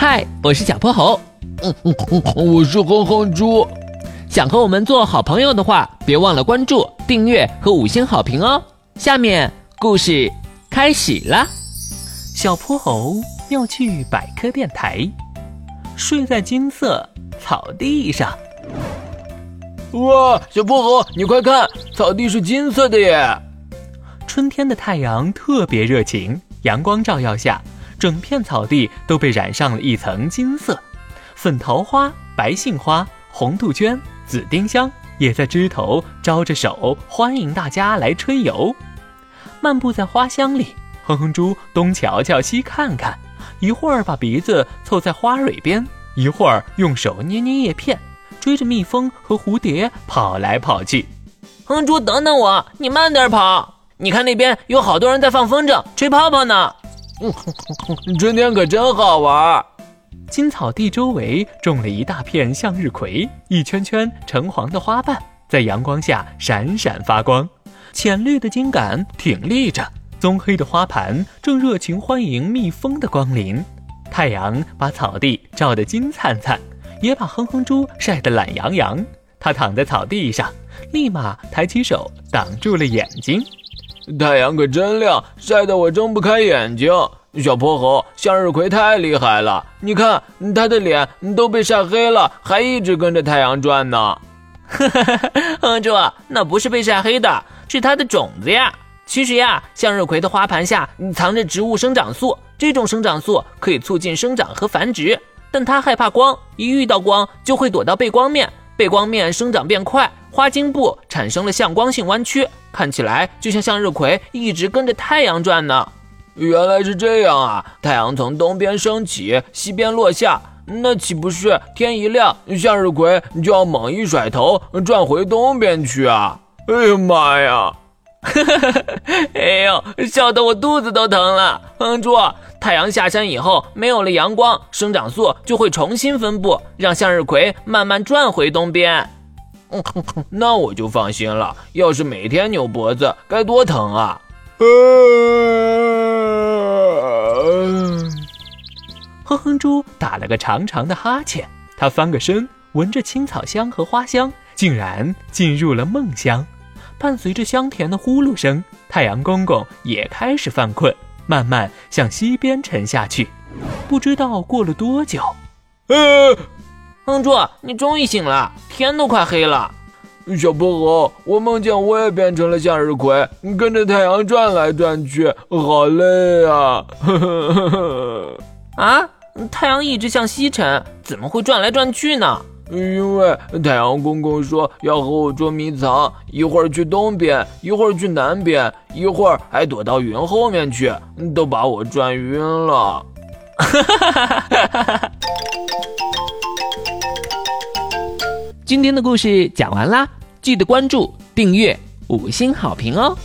嗨，我是小泼猴。嗯嗯嗯，我是哼哼猪。想和我们做好朋友的话，别忘了关注、订阅和五星好评哦。下面故事开始了。小泼猴要去百科电台，睡在金色草地上。哇，小泼猴，你快看，草地是金色的耶！春天的太阳特别热情，阳光照耀下，整片草地都被染上了一层金色。粉桃花、白杏花、红杜鹃、紫丁香也在枝头招着手，欢迎大家来春游。漫步在花香里，哼哼猪东瞧瞧西看看，一会儿把鼻子凑在花蕊边，一会儿用手捏捏叶片，追着蜜蜂和蝴蝶跑来跑去。哼哼猪，等等我，你慢点跑。你看那边有好多人在放风筝、吹泡泡呢。春天可真好玩。金草地周围种了一大片向日葵，一圈圈橙黄的花瓣在阳光下闪闪发光。浅绿的茎杆挺立着，棕黑的花盘正热情欢迎蜜蜂的光临。太阳把草地照得金灿灿，也把哼哼猪晒得懒洋洋。他躺在草地上，立马抬起手挡住了眼睛。太阳可真亮，晒得我睁不开眼睛。小泼猴，向日葵太厉害了，你看它的脸都被晒黑了，还一直跟着太阳转呢。哈哈哈！哼猪，那不是被晒黑的，是它的种子呀。其实呀，向日葵的花盘下藏着植物生长素，这种生长素可以促进生长和繁殖，但它害怕光，一遇到光就会躲到背光面，背光面生长变快。花茎部产生了向光性弯曲，看起来就像向日葵一直跟着太阳转呢。原来是这样啊！太阳从东边升起，西边落下，那岂不是天一亮，向日葵就要猛一甩头转回东边去啊？哎呀妈呀！哎呦，笑得我肚子都疼了。哼猪，太阳下山以后没有了阳光，生长素就会重新分布，让向日葵慢慢转回东边。嗯那我就放心了。要是每天扭脖子，该多疼啊！哼哼猪打了个长长的哈欠，他翻个身，闻着青草香和花香，竟然进入了梦乡。伴随着香甜的呼噜声，太阳公公也开始犯困，慢慢向西边沉下去。不知道过了多久，呃。哼猪，你终于醒了，天都快黑了。小泼猴，我梦见我也变成了向日葵，跟着太阳转来转去，好累啊！啊，太阳一直向西沉，怎么会转来转去呢？因为太阳公公说要和我捉迷藏，一会儿去东边，一会儿去南边，一会儿还躲到云后面去，都把我转晕了。今天的故事讲完啦，记得关注、订阅、五星好评哦！